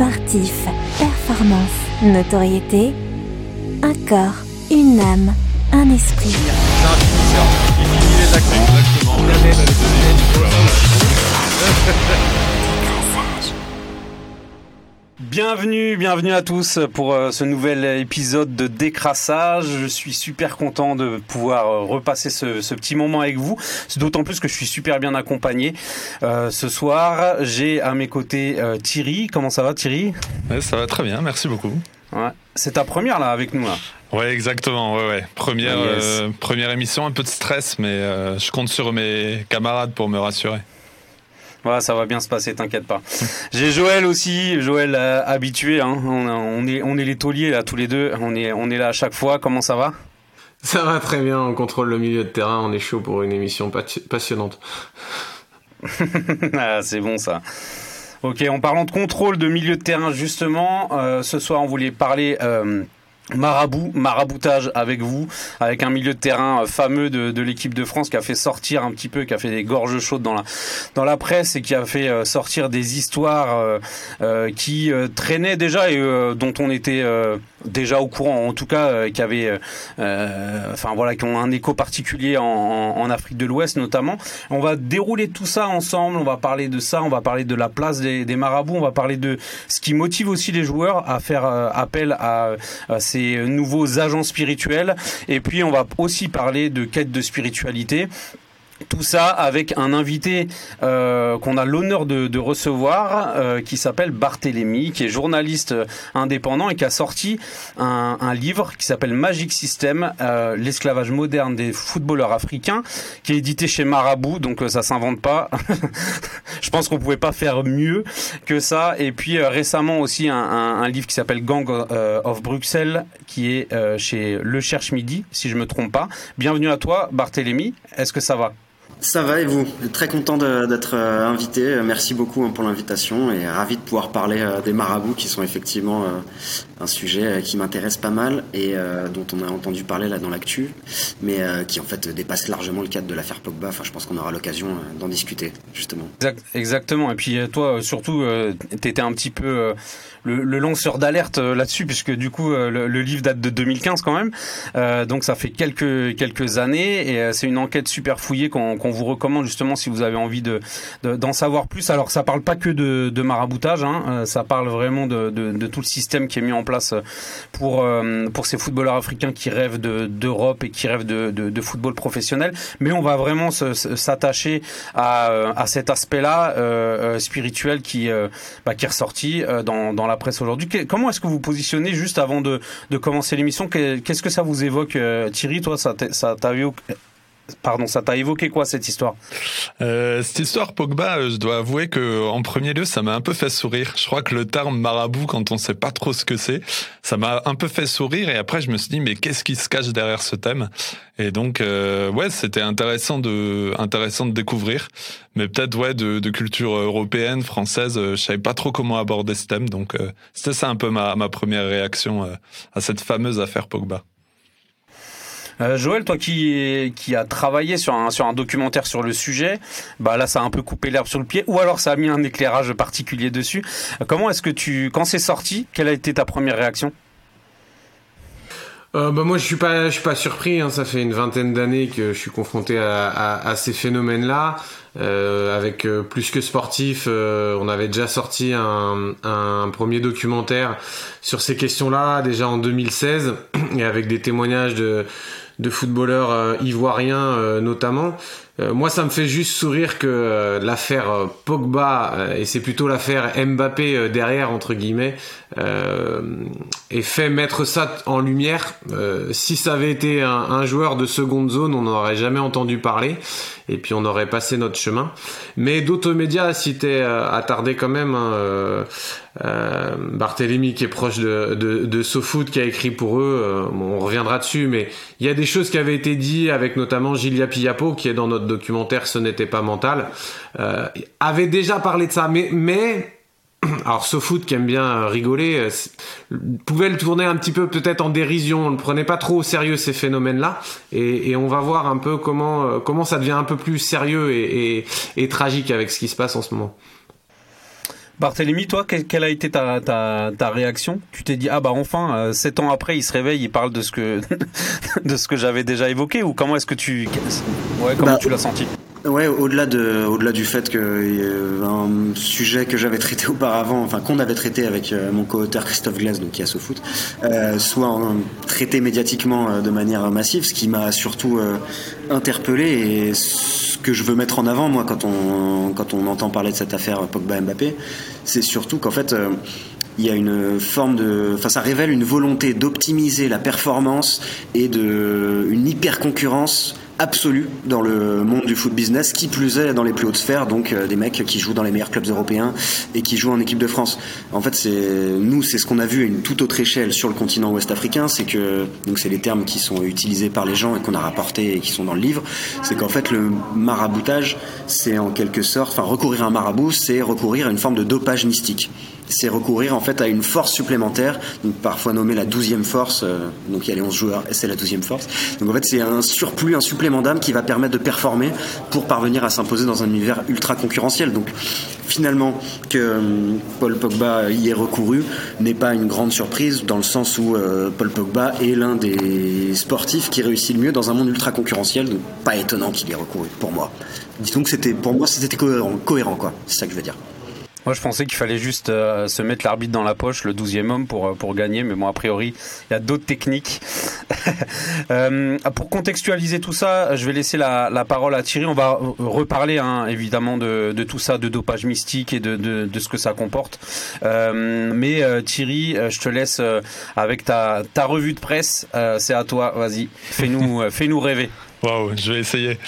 sportif, performance, notoriété, un corps, une âme, un esprit. Bienvenue, bienvenue à tous pour euh, ce nouvel épisode de Décrassage. Je suis super content de pouvoir euh, repasser ce, ce petit moment avec vous. D'autant plus que je suis super bien accompagné. Euh, ce soir, j'ai à mes côtés euh, Thierry. Comment ça va Thierry? Ouais, Ça va très bien, merci beaucoup. Ouais. C'est ta première là avec nous là? Ouais, exactement. Ouais, ouais. Première, yes. euh, première émission, un peu de stress, mais je compte sur mes camarades pour me rassurer. Voilà, ça va bien se passer, t'inquiète pas. J'ai Joël aussi, Joël euh, habitué. Hein. On, on, est, on est les tauliers là tous les deux. On est, on est là à chaque fois. Comment ça va? Ça va très bien. On contrôle le milieu de terrain. On est chaud pour une émission passionnante. ah, c'est bon ça. Ok, en parlant de contrôle de milieu de terrain justement, euh, ce soir on voulait parler. Euh, Marabout, maraboutage avec vous, avec un milieu de terrain fameux de, l'équipe de France qui a fait sortir un petit peu, qui a fait des gorges chaudes dans la dans la presse et qui a fait euh, sortir des histoires euh, euh, qui traînaient déjà et dont on était déjà au courant, en tout cas qui avaient, enfin voilà, qui ont un écho particulier en, en, Afrique de l'Ouest notamment. On va dérouler tout ça ensemble, on va parler de ça, on va parler de la place des, des marabouts, on va parler de ce qui motive aussi les joueurs à faire appel à, à ces nouveaux agents spirituels. Et puis on va aussi parler de quête de spiritualité. Tout ça avec un invité euh, qu'on a l'honneur de, recevoir, euh, qui s'appelle Barthélémy, qui est journaliste indépendant et qui a sorti un, livre qui s'appelle Magic System, euh, l'esclavage moderne des footballeurs africains, qui est édité chez Marabout, donc ça s'invente pas. Je pense qu'on pouvait pas faire mieux que ça. Et puis récemment aussi un livre qui s'appelle Gang of Bruxelles, qui est chez Le Cherche Midi, si je me trompe pas. Bienvenue à toi, Barthélémy. Est-ce que ça va? Ça va et vous? Très content d'être invité. Merci beaucoup pour l'invitation et ravi de pouvoir parler des marabouts qui sont effectivement un sujet qui m'intéresse pas mal et dont on a entendu parler là dans l'actu, mais qui en fait dépasse largement le cadre de l'affaire Pogba. Enfin, je pense qu'on aura l'occasion d'en discuter justement. Exactement. Et puis toi, surtout, t'étais un petit peu le, lanceur d'alerte là-dessus puisque du coup le, livre date de 2015 quand même, euh, donc ça fait quelques années et c'est une enquête super fouillée qu'on qu vous recommande justement si vous avez envie de d'en de, savoir plus. Alors ça parle pas que de, maraboutage, hein, ça parle vraiment de, tout le système qui est mis en place pour pour ces footballeurs africains qui rêvent d'Europe et qui rêvent de, football professionnel. Mais on va vraiment s'attacher à, à cet aspect-là euh, spirituel qui euh, bah, qui est ressorti dans, dans la presse aujourd'hui. Comment est-ce que vous positionnez juste avant de, de commencer l'émission Qu'est-ce que ça vous évoque, Thierry? Toi, ça t'a Pardon, ça t'a évoqué quoi cette histoire? Euh, Cette histoire Pogba, je dois avouer que en premier lieu, ça m'a un peu fait sourire. Je crois que le terme marabout, quand on sait pas trop ce que c'est, ça m'a un peu fait sourire. Et après, je me suis dit, mais qu'est-ce qui se cache derrière ce thème? Et donc, euh, ouais, c'était intéressant de intéressant de découvrir. Mais peut-être ouais, de, de, culture européenne, française, je savais pas trop comment aborder ce thème. Donc, euh, c'était ça un peu ma, ma première réaction euh, à cette fameuse affaire Pogba. Euh, Joël, toi qui qui a travaillé sur un documentaire sur le sujet, bah là ça a un peu coupé l'herbe sur le pied, ou alors ça a mis un éclairage particulier dessus. Comment est-ce que tu, quand c'est sorti, quelle a été ta première réaction? Euh, bah moi je suis pas je suis pas surpris hein. ça fait une vingtaine d'années que je suis confronté à, ces phénomènes là euh, avec plus que sportif on avait déjà sorti un, un premier documentaire sur ces questions là déjà en 2016 et avec des témoignages de de footballeurs euh, ivoiriens euh, notamment. Euh, moi, ça me fait juste sourire que l'affaire Pogba, et c'est plutôt l'affaire Mbappé derrière, entre guillemets, ait fait mettre ça en lumière. si ça avait été un, joueur de seconde zone, on n'aurait jamais entendu parler et puis on aurait passé notre chemin. Mais d'autres médias s'étaient attardés quand même. Hein, euh, euh, Barthélemy qui est proche de, de, qui a écrit pour eux, euh, on reviendra dessus, mais il y a des choses qui avaient été dites avec notamment Gilia Piapo qui est dans notre documentaire Ce n'était pas mental, euh, avait déjà parlé de ça, mais, mais alors SoFoot qui aime bien rigoler pouvait le tourner un petit peu peut-être en dérision. On ne prenait pas trop au sérieux ces phénomènes là et, on va voir un peu comment comment ça devient un peu plus sérieux et tragique avec ce qui se passe en ce moment Barthélemy, toi, quelle, a été ta, ta, ta réaction? Tu t'es dit ah bah enfin, euh, sept ans après, il se réveille, il parle de ce que de ce que j'avais déjà évoqué ou comment est-ce que tu ouais comment bah, tu l'as senti? Ouais, au-delà de, au-delà du fait que euh, un sujet que j'avais traité auparavant, enfin qu'on avait traité avec euh, mon co-auteur Christophe Glass, donc qui a ce foot, euh, soit traité médiatiquement de manière massive, ce qui m'a surtout interpellé et ce que je veux mettre en avant moi quand on quand on entend parler de cette affaire Pogba Mbappé, c'est surtout qu'en fait il y a une forme de, enfin, ça révèle une volonté d'optimiser la performance et de une hyper concurrence absolue dans le monde du foot business, qui plus est dans les plus hautes sphères, donc euh, des mecs qui jouent dans les meilleurs clubs européens et qui jouent en équipe de France. En fait, c'est nous, c'est ce qu'on a vu à une toute autre échelle sur le continent ouest africain, c'est que donc c'est les termes qui sont utilisés par les gens et qu'on a rapportés et qui sont dans le livre, c'est qu'en fait le maraboutage, c'est en quelque sorte, enfin recourir à un marabout, c'est recourir à une forme de dopage mystique c'est recourir en fait à une force supplémentaire, donc parfois nommée la douzième force, euh, donc il y a les 11 joueurs et c'est la douzième force. Donc en fait c'est un surplus, un supplément d'âme qui va permettre de performer pour parvenir à s'imposer dans un univers ultra concurrentiel. Donc finalement que euh, Paul Pogba y ait recouru n'est pas une grande surprise dans le sens où euh, Paul Pogba est l'un des sportifs qui réussit le mieux dans un monde ultra concurrentiel, donc pas étonnant qu'il y ait recouru pour moi. Disons que c'était pour moi c'était cohérent, cohérent quoi, c'est ça que je veux dire. Moi, je pensais qu'il fallait juste euh, se mettre l'arbitre dans la poche, le 12e homme, pour, euh, pour gagner. Mais bon, a priori, il y a d'autres techniques. euh, pour contextualiser tout ça, je vais laisser la, la parole à Thierry. On va reparler, hein, évidemment, de, de, tout ça, de dopage mystique et de, de, de ce que ça comporte. Euh, mais euh, Thierry, je te laisse avec ta, ta revue de presse. C'est à toi. Vas-y, fais-nous fais -nous rêver. Waouh, je vais essayer.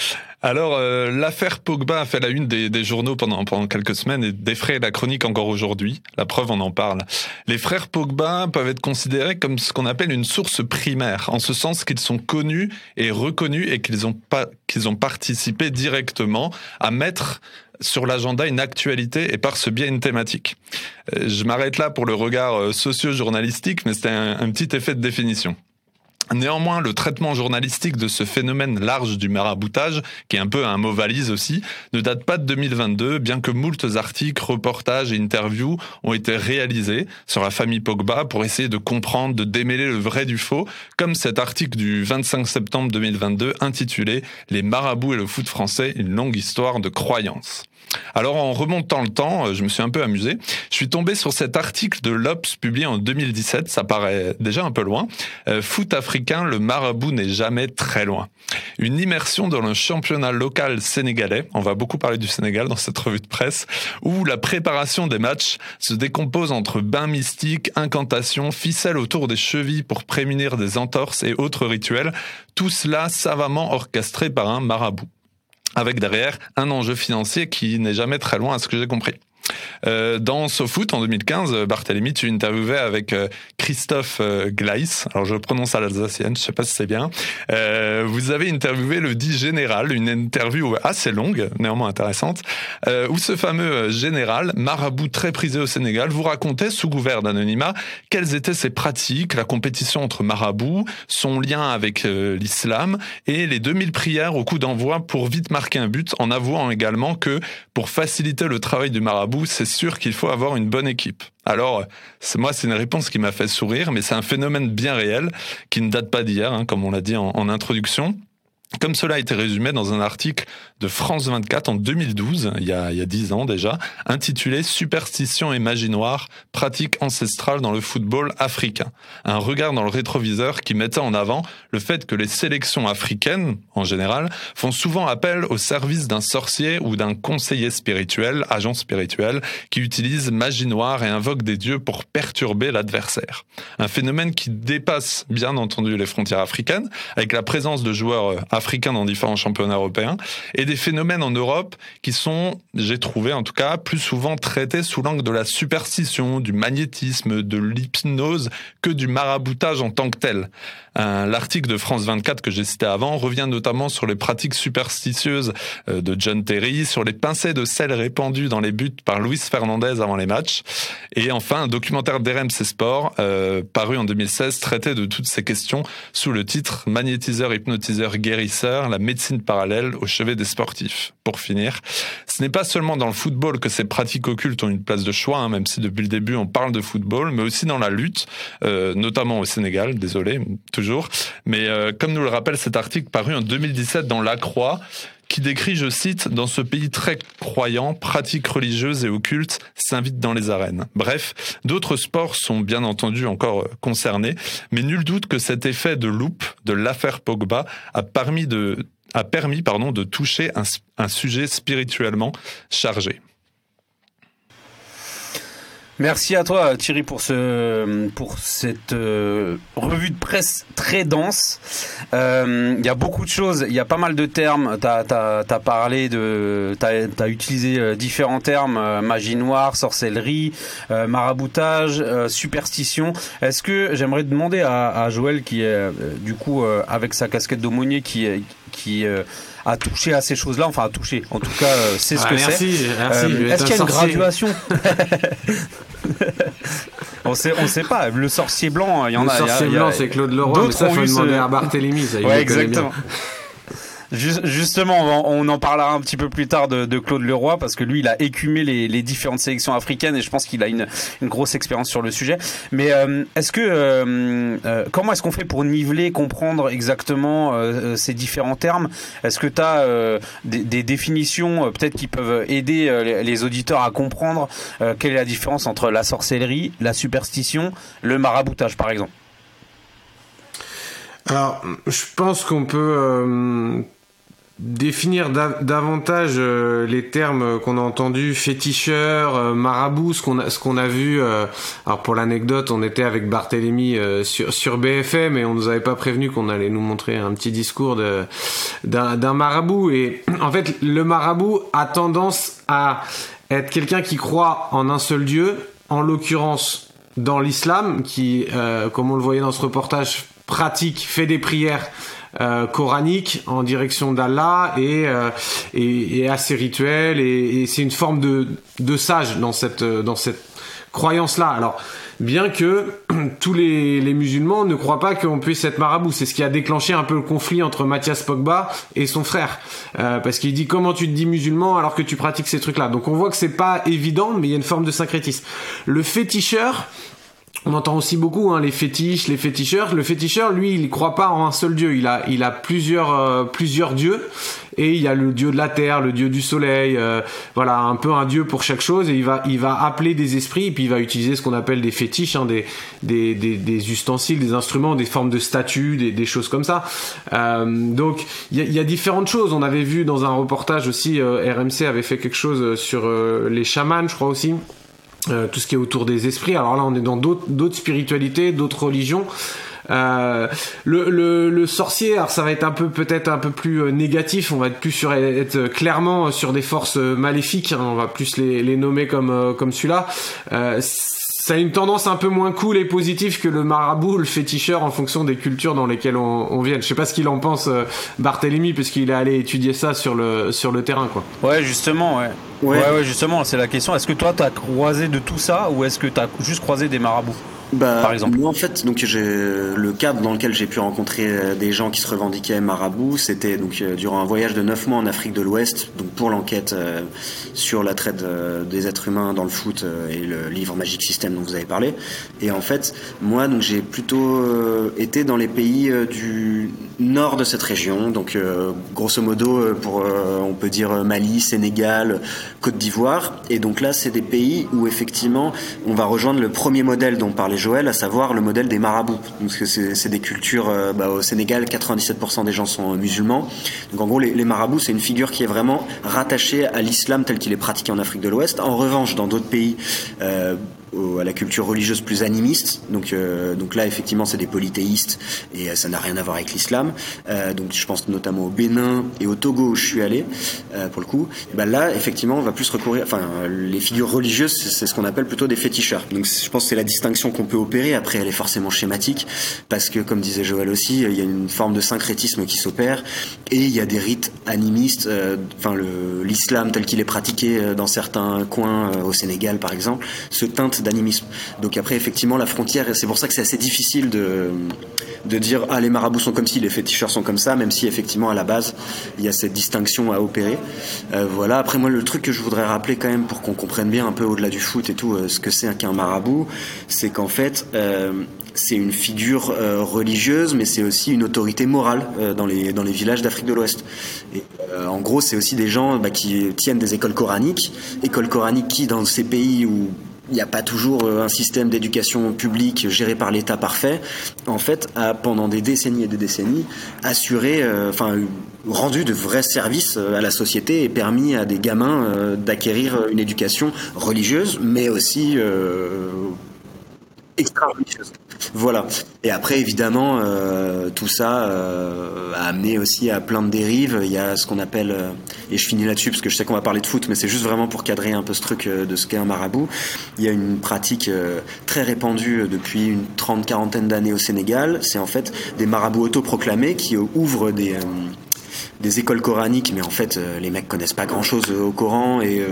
Alors, euh, l'affaire Pogba a fait la une des, des, journaux pendant, pendant quelques semaines et défraie la chronique encore aujourd'hui. La preuve, on en parle. Les frères Pogba peuvent être considérés comme ce qu'on appelle une source primaire, en ce sens qu'ils sont connus et reconnus et qu'ils ont, pas, qu'ils ont participé directement à mettre sur l'agenda une actualité et par ce biais une thématique. Euh, je m'arrête là pour le regard euh, socio-journalistique, mais c'était un, un petit effet de définition. Néanmoins, le traitement journalistique de ce phénomène large du maraboutage, qui est un peu un mot valise aussi, ne date pas de 2022, bien que moultes articles, reportages et interviews ont été réalisés sur la famille Pogba pour essayer de comprendre, de démêler le vrai du faux, comme cet article du 25 septembre 2022 intitulé Les marabouts et le foot français, une longue histoire de croyances. Alors en remontant le temps, euh, je me suis un peu amusé. Je suis tombé sur cet article de l'Obs publié en 2017, ça paraît déjà un peu loin. Euh, foot africain, le marabout n'est jamais très loin. Une immersion dans le championnat local sénégalais, on va beaucoup parler du Sénégal dans cette revue de presse, où la préparation des matchs se décompose entre bains mystiques, incantations, ficelles autour des chevilles pour prémunir des entorses et autres rituels, tout cela savamment orchestré par un marabout avec derrière un enjeu financier qui n'est jamais très loin à ce que j'ai compris. Euh, dans SoFoot en 2015, Barthélemy, tu interviewais avec euh, Christophe euh, Gleiss. Alors je prononce à l'alsacienne, je sais pas si c'est bien. Euh, vous avez interviewé le dit général, une interview assez longue, néanmoins intéressante, euh, où ce fameux général, marabout très prisé au Sénégal, vous racontait sous couvert d'anonymat quelles étaient ses pratiques, la compétition entre marabouts, son lien avec l'islam et les 2000 prières au coup d'envoi pour vite marquer un but, en avouant également que pour faciliter le travail du marabout c'est sûr qu'il faut avoir une bonne équipe. Alors, moi, c'est une réponse qui m'a fait sourire, mais c'est un phénomène bien réel qui ne date pas d'hier, hein, comme on l'a dit en introduction. Comme cela a été résumé dans un article de France 24 en 2012, il y a, il y a 10 ans déjà, intitulé Superstition et magie noire, pratique ancestrale dans le football africain. Un regard dans le rétroviseur qui mettait en avant le fait que les sélections africaines, en général, font souvent appel au service d'un sorcier ou d'un conseiller spirituel, agent spirituel, qui utilise magie noire et invoque des dieux pour perturber l'adversaire. Un phénomène qui dépasse bien entendu les frontières africaines, avec la présence de joueurs africains africains dans différents championnats européens, et des phénomènes en Europe qui sont, j'ai trouvé en tout cas, plus souvent traités sous l'angle de la superstition, du magnétisme, de l'hypnose, que du maraboutage en tant que tel. L'article de France 24 que j'ai cité avant revient notamment sur les pratiques superstitieuses euh, de John Terry, sur les pincées de sel répandues dans les buts par Luis Fernandez avant les matchs, et enfin un documentaire d'RMC Sport euh, paru en 2016 traitait de toutes ces questions sous le titre Magnétiseur, hypnotiseur, guérisseur, la médecine parallèle au chevet des sportifs. Pour finir, ce n'est pas seulement dans le football que ces pratiques occultes ont une place de choix, hein, même si depuis le début on parle de football, mais aussi dans la lutte, euh, notamment au Sénégal, désolé. Mais euh, comme nous le rappelle cet article paru en 2017 dans La Croix, qui décrit, je cite, dans ce pays très croyant, pratiques religieuses et occultes s'invitent dans les arènes. Bref, d'autres sports sont bien entendu encore euh, concernés, mais nul doute que cet effet de loupe de l'affaire Pogba a permis de, toucher un sujet spirituellement chargé. Merci à toi Thierry pour ce pour cette euh, revue de presse très dense. Euh, il y a beaucoup de choses, il y a pas mal de termes. Tu as, parlé de tu as, utilisé euh, différents termes magie noire, sorcellerie, maraboutage, superstition. Est-ce que j'aimerais demander à, à, Joël qui est du coup avec sa casquette d'aumônier qui qui a touché à ces choses-là, enfin a touché, en tout cas c'est ce ah, que c'est. Merci, merci. Est-ce qu'il y a une graduation on on sait pas. Le sorcier blanc, il y en a. Le sorcier blanc, c'est Claude Leroy, mais ça, faut demander à Barthélemy. Ça, ouais, exactement. Justement, on en parlera un petit peu plus tard de, Claude Leroy parce que lui, il a écumé les, différentes sélections africaines et je pense qu'il a une, grosse expérience sur le sujet. Mais euh, est-ce que euh, euh, comment est-ce qu'on fait pour niveler, comprendre exactement ces différents termes? Est-ce que tu as des, définitions peut-être qui peuvent aider les, auditeurs à comprendre quelle est la différence entre la sorcellerie, la superstition, le maraboutage, par exemple? Alors, je pense qu'on peut définir davantage euh, les termes qu'on a entendus féticheur, euh, marabout, ce qu'on a, ce qu'on a vu. Euh, alors pour l'anecdote, on était avec Barthélemy sur, sur BFM et on nous avait pas prévenu qu'on allait nous montrer un petit discours de, d'un, marabout. Et en fait, le marabout a tendance à être quelqu'un qui croit en un seul Dieu, en l'occurrence dans l'islam, qui, comme on le voyait dans ce reportage, pratique, fait des prières euh, coranique en direction d'Allah et, euh, et, et, assez rituel et, et c'est une forme de, de sage dans cette, dans cette croyance-là. Alors, bien que tous les, les, musulmans ne croient pas qu'on puisse être marabout. C'est ce qui a déclenché un peu le conflit entre Mathias Pogba et son frère. Euh, parce qu'il dit comment tu te dis musulman alors que tu pratiques ces trucs-là? Donc on voit que c'est pas évident, mais il y a une forme de syncrétisme. Le féticheur, on entend aussi beaucoup hein, les fétiches, les féticheurs. Le féticheur, lui, il croit pas en un seul dieu. Il a, il a plusieurs, euh, plusieurs dieux. Et il y a le dieu de la terre, le dieu du soleil. Euh, voilà, un peu un dieu pour chaque chose. Et il va, il va appeler des esprits. Et puis il va utiliser ce qu'on appelle des fétiches, hein, des, des, des, ustensiles, des instruments, des formes de statues, des, des choses comme ça. Euh, donc il y y a, différentes choses. On avait vu dans un reportage aussi, RMC avait fait quelque chose sur les chamans, je crois aussi. Euh, tout ce qui est autour des esprits. Alors là, on est dans d'autres spiritualités, d'autres religions. Euh, le, sorcier, alors ça va être un peu peut-être un peu plus euh, négatif. On va être plus sur être clairement sur des forces maléfiques. Hein, on va plus les, nommer comme comme celui-là. Ça a une tendance un peu moins cool et positive que le marabout, le féticheur, en fonction des cultures dans lesquelles on, on vient. Je sais pas ce qu'il en pense, Barthélemy, puisqu'il est allé étudier ça sur le sur le terrain, quoi. Ouais, justement, ouais. Ouais, ouais, justement, c'est la question. Est-ce que toi, tu as croisé de tout ça ou est-ce que tu as juste croisé des marabouts? Bah, par exemple Moi, en fait, donc j'ai le cadre dans lequel j'ai pu rencontrer euh, des gens qui se revendiquaient marabouts, c'était donc euh, durant un voyage de neuf mois en Afrique de l'Ouest, donc pour l'enquête euh, sur la traite des êtres humains dans le foot et le livre Magic System dont vous avez parlé. Et en fait, moi, donc j'ai plutôt été dans les pays du nord de cette région, donc grosso modo, pour on peut dire Mali, Sénégal, Côte d'Ivoire. Et donc là, c'est des pays où effectivement, on va rejoindre le premier modèle dont parlait Joël, à savoir le modèle des marabouts. Donc c'est des cultures, euh, bah, au Sénégal, 97% des gens sont musulmans. Donc en gros, les, les marabouts, c'est une figure qui est vraiment rattachée à l'islam tel qu'il est pratiqué en Afrique de l'Ouest. En revanche, dans d'autres pays, à la culture religieuse plus animiste. Donc, euh, donc là, effectivement, c'est des polythéistes et euh, ça n'a rien à voir avec l'islam. Euh, donc, je pense notamment au Bénin et au Togo où je suis allé euh, pour le coup. Et ben là, effectivement, on va plus recourir. Enfin, les figures religieuses, c'est ce qu'on appelle plutôt des féticheurs. Donc, je pense que c'est la distinction qu'on peut opérer. Après, elle est forcément schématique parce que, comme disait Joël aussi, il y a une forme de syncrétisme qui s'opère et il y a des rites animistes. Euh, enfin, l'islam tel qu'il est pratiqué dans certains coins au Sénégal, par exemple, se teinte d'animisme. Donc après, effectivement, la frontière, c'est pour ça que c'est assez difficile de, de dire ah les marabouts sont comme ci, les féticheurs sont comme ça, même si effectivement à la base il y a cette distinction à opérer. Euh, voilà. Après moi le truc que je voudrais rappeler quand même pour qu'on comprenne bien un peu au-delà du foot et tout ce que c'est qu'un marabout, c'est qu'en fait c'est une figure religieuse, mais c'est aussi une autorité morale dans les dans les villages d'Afrique de l'Ouest. Et en gros, c'est aussi des gens bah, qui tiennent des écoles coraniques, écoles coraniques qui dans ces pays où il n'y a pas toujours euh, un système d'éducation publique géré par l'État parfait, en fait, a pendant des décennies et des décennies assuré, euh, enfin, rendu de vrais services euh, à la société et permis à des gamins d'acquérir une éducation religieuse, mais aussi extra-religieuse. Voilà. Et après, évidemment, euh, tout ça euh, a amené aussi à plein de dérives. Il y a ce qu'on appelle, euh, et je finis là-dessus parce que je sais qu'on va parler de foot, mais c'est juste vraiment pour cadrer un peu ce truc de ce qu'est un marabout. Il y a une pratique très répandue depuis une trente, quarantaine d'années au Sénégal. C'est en fait des marabouts autoproclamés qui ouvrent des écoles coraniques, mais en fait, les mecs connaissent pas grand-chose au Coran et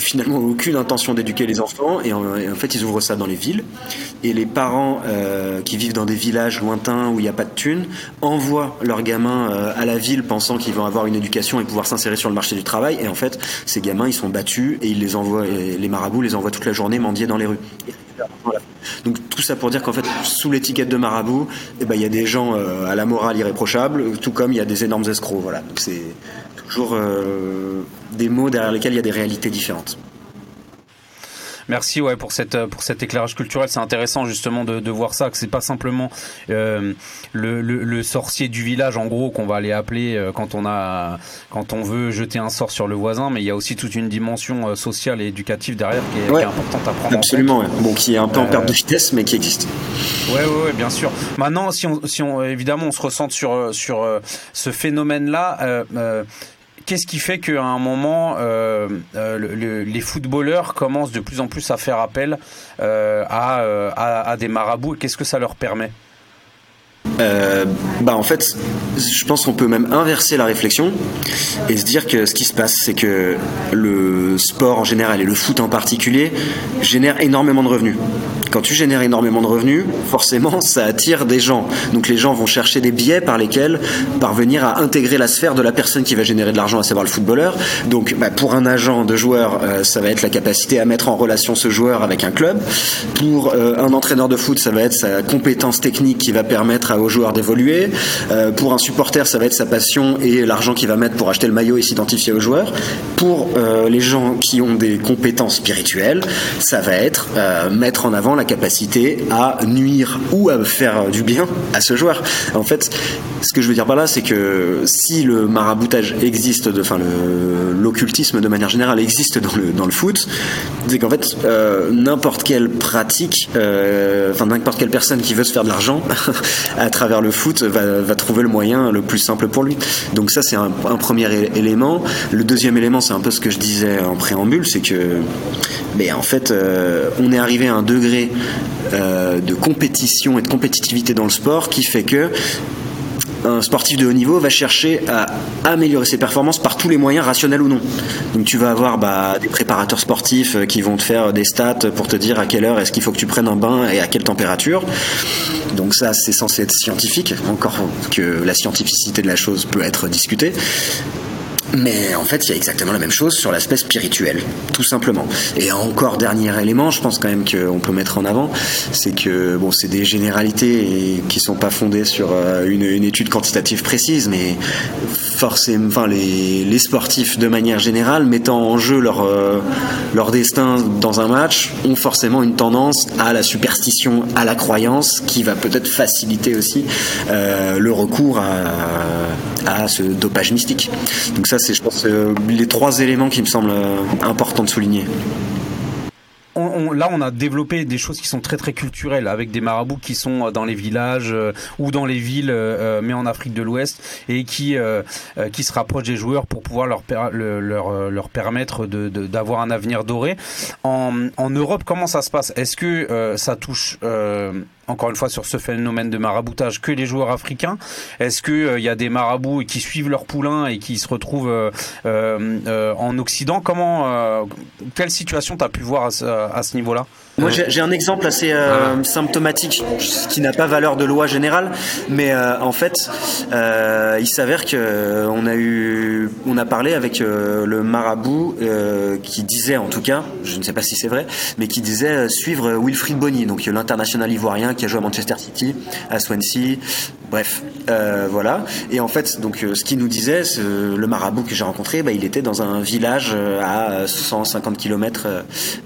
finalement aucune intention d'éduquer les enfants et en, fait ils ouvrent ça dans les villes et les parents euh, qui vivent dans des villages lointains où il n'y a pas de thunes envoient leurs gamins euh, à la ville pensant qu'ils vont avoir une éducation et pouvoir s'insérer sur le marché du travail et en fait ces gamins ils sont battus et ils les envoient les marabouts les envoient toute la journée mendier dans les rues donc tout ça pour dire qu'en fait, sous l'étiquette de marabout, eh ben, il y a des gens euh, à la morale irréprochable, tout comme il y a des énormes escrocs. Voilà. C'est toujours des mots derrière lesquels il y a des réalités différentes. Merci ouais pour cette pour cet éclairage culturel. C'est intéressant justement de, de, voir ça que c'est pas simplement euh, le, le, le, sorcier du village en gros qu'on va aller appeler euh, quand on a quand on veut jeter un sort sur le voisin, mais il y a aussi toute une dimension euh, sociale et éducative derrière qui est, importante à prendre. Absolument, ouais. bon qui est un peu en perte de vitesse, mais qui existe. Ouais, ouais, ouais, bien sûr. Maintenant, si on si on évidemment on se ressent sur sur ce phénomène là qu'est-ce qui fait qu'à un moment, euh, euh, les footballeurs commencent de plus en plus à faire appel euh, à, des marabouts et qu'est-ce que ça leur permet? Bah en fait, je pense qu'on peut même inverser la réflexion et se dire que ce qui se passe, c'est que le sport en général et le foot en particulier génèrent énormément de revenus. Quand tu génères énormément de revenus, forcément, ça attire des gens. Donc les gens vont chercher des biais par lesquels parvenir à intégrer la sphère de la personne qui va générer de l'argent, à savoir le footballeur. Donc bah, pour un agent de joueur, euh, ça va être la capacité à mettre en relation ce joueur avec un club. Pour euh, un entraîneur de foot, ça va être sa compétence technique qui va permettre à, aux joueurs d'évoluer. Euh, pour un supporter, ça va être sa passion et l'argent qu'il va mettre pour acheter le maillot et s'identifier aux joueurs. Pour les gens qui ont des compétences spirituelles, ça va être mettre en avant la capacité à nuire ou à faire du bien à ce joueur. En fait, ce que je veux dire par là, c'est que si le maraboutage existe, enfin l'occultisme de manière générale existe dans le, dans le foot, c'est qu'en fait, euh, n'importe quelle pratique, euh, enfin n'importe quelle personne qui veut se faire de l'argent à travers le foot va, trouver le moyen le plus simple pour lui. Donc ça, c'est un, premier élément. Le deuxième élément, c'est un peu ce que je disais en préambule, c'est que, mais en fait, euh, on est arrivé à un degré euh, de compétition et de compétitivité dans le sport qui fait que un sportif de haut niveau va chercher à améliorer ses performances par tous les moyens, rationnels ou non. Donc tu vas avoir bah, des préparateurs sportifs euh, qui vont te faire des stats pour te dire à quelle heure est-ce qu'il faut que tu prennes un bain et à quelle température. Donc ça, c'est censé être scientifique, encore que la scientificité de la chose peut être discutée. Mais en fait, il y a exactement la même chose sur l'aspect spirituel, tout simplement. Et encore dernier élément, je pense quand même qu'on peut mettre en avant, c'est que bon, c'est des généralités qui sont pas fondées sur euh, une, étude quantitative précise, mais forcément, enfin les, les, sportifs de manière générale mettant en jeu leur euh, leur destin dans un match ont forcément une tendance à la superstition, à la croyance, qui va peut-être faciliter aussi euh, le recours à, à ce dopage mystique. Donc ça c'est, je pense, euh, les trois éléments qui me semblent euh, importants de souligner. là, on a développé des choses qui sont très très culturelles, avec des marabouts qui sont euh, dans les villages ou dans les villes, mais en Afrique de l'Ouest, et qui qui se rapprochent des joueurs pour pouvoir leur leur, leur permettre d'avoir un avenir doré. En Europe, comment ça se passe? Est-ce que ça touche encore une fois sur ce phénomène de maraboutage que les joueurs africains. Est-ce qu'il y a des marabouts qui suivent leur poulain et qui se retrouvent en Occident? Comment, quelle situation tu as pu voir à ce niveau-là? Moi, j'ai un exemple assez euh, symptomatique qui n'a pas valeur de loi générale, mais euh, en fait, euh, il s'avère que on a eu, on a parlé avec le marabout qui disait, en tout cas, je ne sais pas si c'est vrai, mais qui disait suivre Wilfried Bonny, donc l'international ivoirien qui a joué à Manchester City, à Swansea, bref, voilà. Et en fait, donc, ce qu'il nous disait, le marabout que j'ai rencontré, bah, il était dans un village à 150 km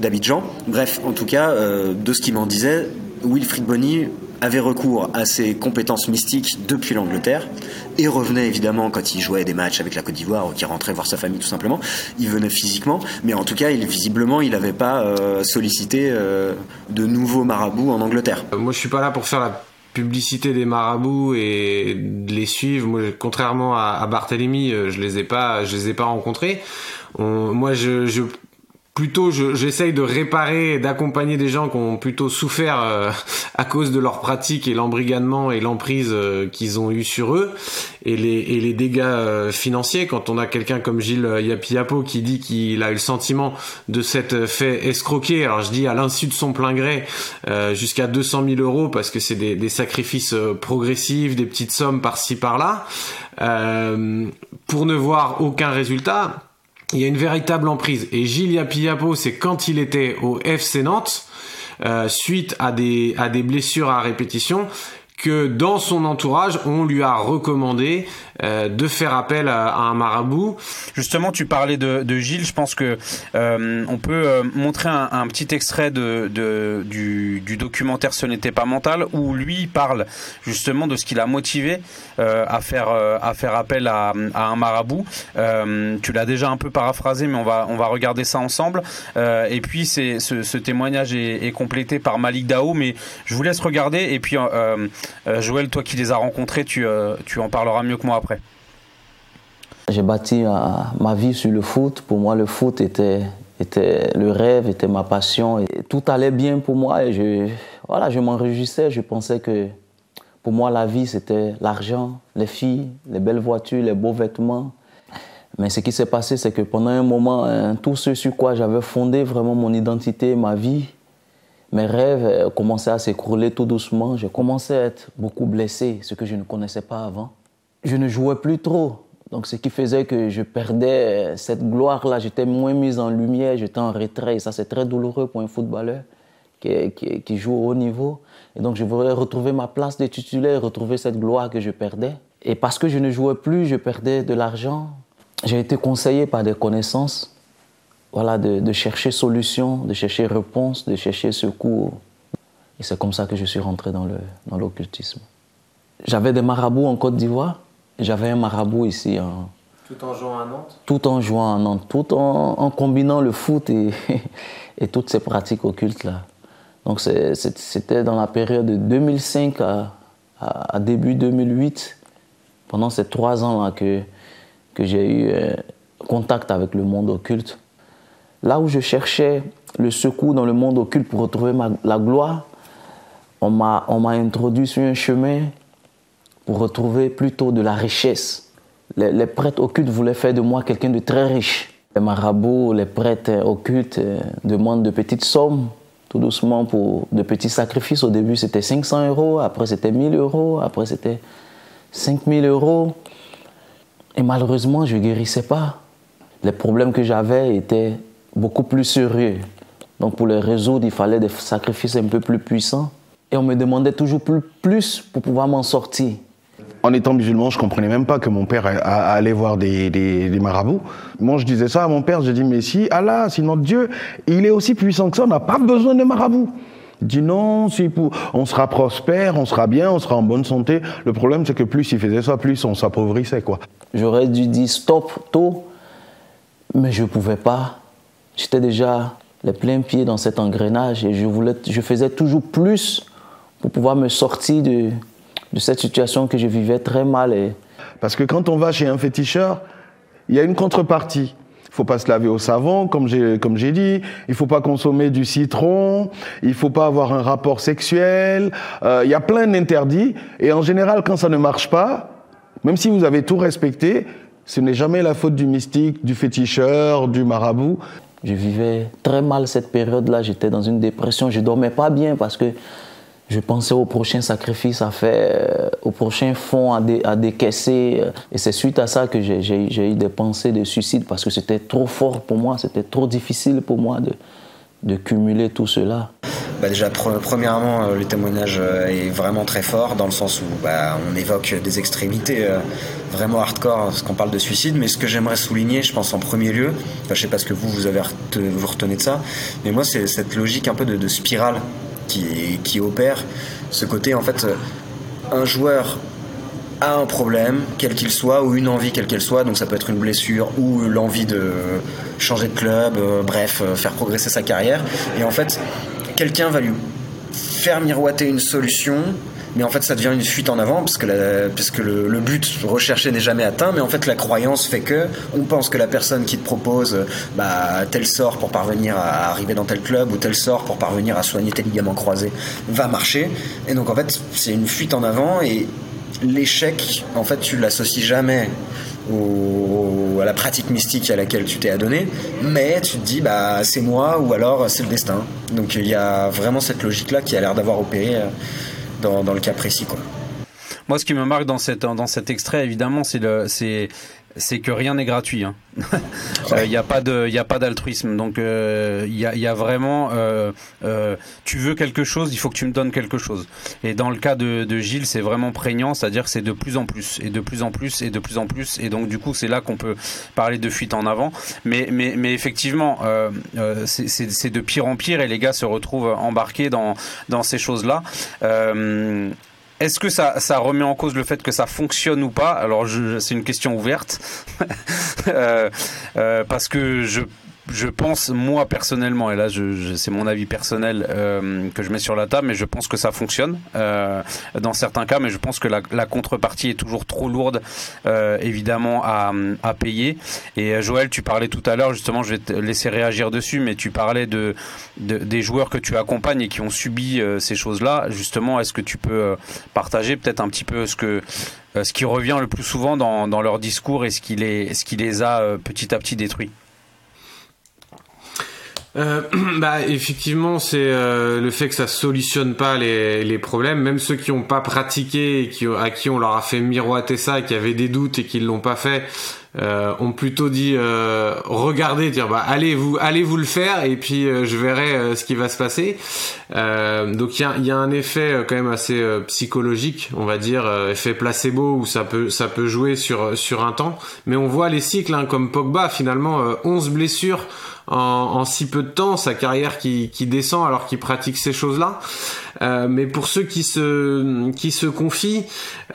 d'Abidjan. Bref, en tout cas euh, de ce qu'il m'en disait, Wilfried Bonny avait recours à ses compétences mystiques depuis l'Angleterre et revenait évidemment quand il jouait des matchs avec la Côte d'Ivoire ou qu'il rentrait voir sa famille tout simplement. Il venait physiquement, mais en tout cas, il, visiblement, il n'avait pas euh, sollicité euh, de nouveaux marabouts en Angleterre. Moi, je suis pas là pour faire la publicité des marabouts et de les suivre. Moi, contrairement à, Barthélemy, je les ai pas, je les ai pas rencontrés. moi, je plutôt j'essaye de réparer d'accompagner des gens qui ont plutôt souffert euh, à cause de leur pratique et l'embrigadement et l'emprise euh, qu'ils ont eu sur eux et les, et les dégâts euh, financiers. Quand on a quelqu'un comme Gilles Yapiapo qui dit qu'il a eu le sentiment de s'être fait escroquer alors je dis à l'insu de son plein gré jusqu'à 200 000 euros parce que c'est des, des, sacrifices progressifs des petites sommes par-ci par-là pour ne voir aucun résultat il y a une véritable emprise. Et Gilles Yapiapo, c'est quand il était au FC Nantes, euh, suite à des, à des blessures à répétition, que dans son entourage, on lui a recommandé euh, de faire appel à, un marabout. Justement, tu parlais de, Gilles. Je pense que euh, on peut euh, montrer un, petit extrait de, du, documentaire Ce n'était pas mental où lui parle justement de ce qui l'a motivé à faire à faire appel à, un marabout. tu l'as déjà un peu paraphrasé, mais on va on va regarder ça ensemble. et puis ce, témoignage est, est, complété par Malik Dao, mais je vous laisse regarder. Et puis Joël, toi qui les as rencontrés, tu tu en parleras mieux que moi J'ai bâti ma vie sur le foot. Pour moi, le foot était, le rêve, était ma passion. Tout allait bien pour moi je, voilà, je m'en réjouissais. Je pensais que pour moi, la vie, c'était l'argent, les filles, les belles voitures, les beaux vêtements. Mais ce qui s'est passé, c'est que pendant un moment, hein, tout ce sur quoi j'avais fondé vraiment mon identité, ma vie, mes rêves euh, commençaient à s'écrouler tout doucement. Je commençais à être beaucoup blessé, ce que je ne connaissais pas avant je ne jouais plus trop. Donc, ce qui faisait que je perdais cette gloire-là, j'étais moins mise en lumière, j'étais en retrait. Et ça, c'est très douloureux pour un footballeur qui, qui, joue au haut niveau. Et donc, je voulais retrouver ma place de titulaire, retrouver cette gloire que je perdais. Et parce que je ne jouais plus, je perdais de l'argent. J'ai été conseillé par des connaissances voilà, de, de chercher solution, de chercher réponse, de chercher secours. Et c'est comme ça que je suis rentré dans l'occultisme. Dans J'avais des marabouts en Côte d'Ivoire j'avais un marabout ici. Tout en jouant à Nantes? Tout en jouant à Nantes, tout en, combinant le foot et, et, toutes ces pratiques occultes là. Donc c'était dans la période de 2005 à, à, début 2008, pendant ces trois ans là que, que j'ai eu euh, contact avec le monde occulte. Là où je cherchais le secours dans le monde occulte pour retrouver ma, la gloire, on m'a introduit sur un chemin pour retrouver plutôt de la richesse. Les, prêtres occultes voulaient faire de moi quelqu'un de très riche. Les marabouts, les prêtres occultes euh, demandent de petites sommes, tout doucement, pour de petits sacrifices. Au début, c'était 500 euros, après, c'était 1000 euros, après, c'était 5000 euros. Et malheureusement, je ne guérissais pas. Les problèmes que j'avais étaient beaucoup plus sérieux. Donc, pour les résoudre, il fallait des sacrifices un peu plus puissants. Et on me demandait toujours plus pour pouvoir m'en sortir en étant musulman, je comprenais même pas que mon père allait voir des, marabouts. Moi, je disais ça à mon père, je dis, mais si Allah, si notre Dieu, il est aussi puissant que ça, on n'a pas besoin de marabouts. Il dit non, on sera prospère, on sera bien, on sera en bonne santé. Le problème, c'est que plus il faisait ça, plus on s'appauvrissait, quoi. J'aurais dû dire stop tôt, mais je pouvais pas. J'étais déjà les pleins pieds dans cet engrenage et je, voulais, je faisais toujours plus pour pouvoir me sortir de, de cette situation que je vivais très mal. Et... Parce que quand on va chez un féticheur, il y a une contrepartie. faut pas se laver au savon, comme j'ai comme j'ai dit. Il faut pas consommer du citron. Il faut pas avoir un rapport sexuel. Euh, Il y a plein d'interdits. Et en général, quand ça ne marche pas, même si vous avez tout respecté, ce n'est jamais la faute du mystique, du féticheur, du marabout. Je vivais très mal cette période-là. J'étais dans une dépression. Je dormais pas bien parce que je pensais au prochain sacrifice à faire, au prochain fonds à, dé, à décaisser. Et c'est suite à ça que j'ai eu des pensées de suicide parce que c'était trop fort pour moi, c'était trop difficile pour moi de, cumuler tout cela. Bah déjà, pre premièrement, euh, le témoignage euh, est vraiment très fort dans le sens où bah, on évoque des extrémités euh, vraiment hardcore parce qu'on parle de suicide. Mais ce que j'aimerais souligner, je pense en premier lieu, enfin, je sais pas ce que vous vous retenez de ça, mais moi c'est cette logique un peu de spirale qui, opère. Ce côté en fait, un joueur a un problème, quel qu'il soit, ou une envie, quelle qu'elle soit. Donc ça peut être une blessure ou l'envie de changer de club, euh, bref, euh, faire progresser sa carrière. Et en fait, quelqu'un va lui faire miroiter une solution. Mais en fait, ça devient une fuite en avant parce que, parce que le, but recherché n'est jamais atteint. Mais en fait, la croyance fait que on pense que la personne qui te propose bah, tel sort pour parvenir à arriver dans tel club ou tel sort pour parvenir à soigner tes ligaments croisés va marcher. Et donc, en fait, c'est une fuite en avant et l'échec, en fait, tu l'associes jamais à la pratique mystique à laquelle tu t'es adonné, mais tu te dis, bah, c'est moi ou alors c'est le destin. Donc il y a vraiment cette logique-là qui a l'air d'avoir opéré dans, le cas précis, quoi. Moi, ce qui me marque dans, cette, dans cet extrait, évidemment, c'est c'est que rien n'est gratuit. Il hein. n'y euh, a pas de, il a pas d'altruisme. Donc il euh, y, a, y, a, vraiment, euh, tu veux quelque chose, il faut que tu me donnes quelque chose. Et dans le cas de, de Gilles, c'est vraiment prégnant, c'est-à-dire que c'est de plus en plus et de plus en plus et de plus en plus. Et donc du coup, c'est là qu'on peut parler de fuite en avant. Mais, mais, mais effectivement, c'est de pire en pire et les gars se retrouvent embarqués dans, dans ces choses-là. Est-ce que ça, remet en cause le fait que ça fonctionne ou pas? Alors, c'est une question ouverte. euh, euh, parce que je je pense, moi personnellement, et là je, je, c'est mon avis personnel euh, que je mets sur la table, mais je pense que ça fonctionne euh, dans certains cas, mais je pense que la, la contrepartie est toujours trop lourde, euh, évidemment, à, à, payer. Et euh, Joël, tu parlais tout à l'heure, justement, je vais te laisser réagir dessus, mais tu parlais de, de des joueurs que tu accompagnes et qui ont subi euh, ces choses-là. Justement, est-ce que tu peux euh, partager peut-être un petit peu ce que ce qui revient le plus souvent dans, dans leur discours et ce qui les, ce qui les a petit à petit détruits? Euh, bah effectivement c'est euh, le fait que ça solutionne pas les, problèmes. Même ceux qui ont pas pratiqué et qui à qui on leur a fait miroiter ça qui avaient des doutes et qui l'ont pas fait euh, ont plutôt dit euh, regardez dire bah allez vous allez vous le faire et puis euh, je verrai euh, ce qui va se passer donc il y a, y a, un effet quand même assez psychologique on va dire effet placebo où ça peut ça peut jouer sur sur un temps mais on voit les cycles hein, comme Pogba finalement 11 blessures en, en, si peu de temps, sa carrière qui, qui descend alors qu'il pratique ces choses-là. Euh, mais pour ceux qui se qui se confient,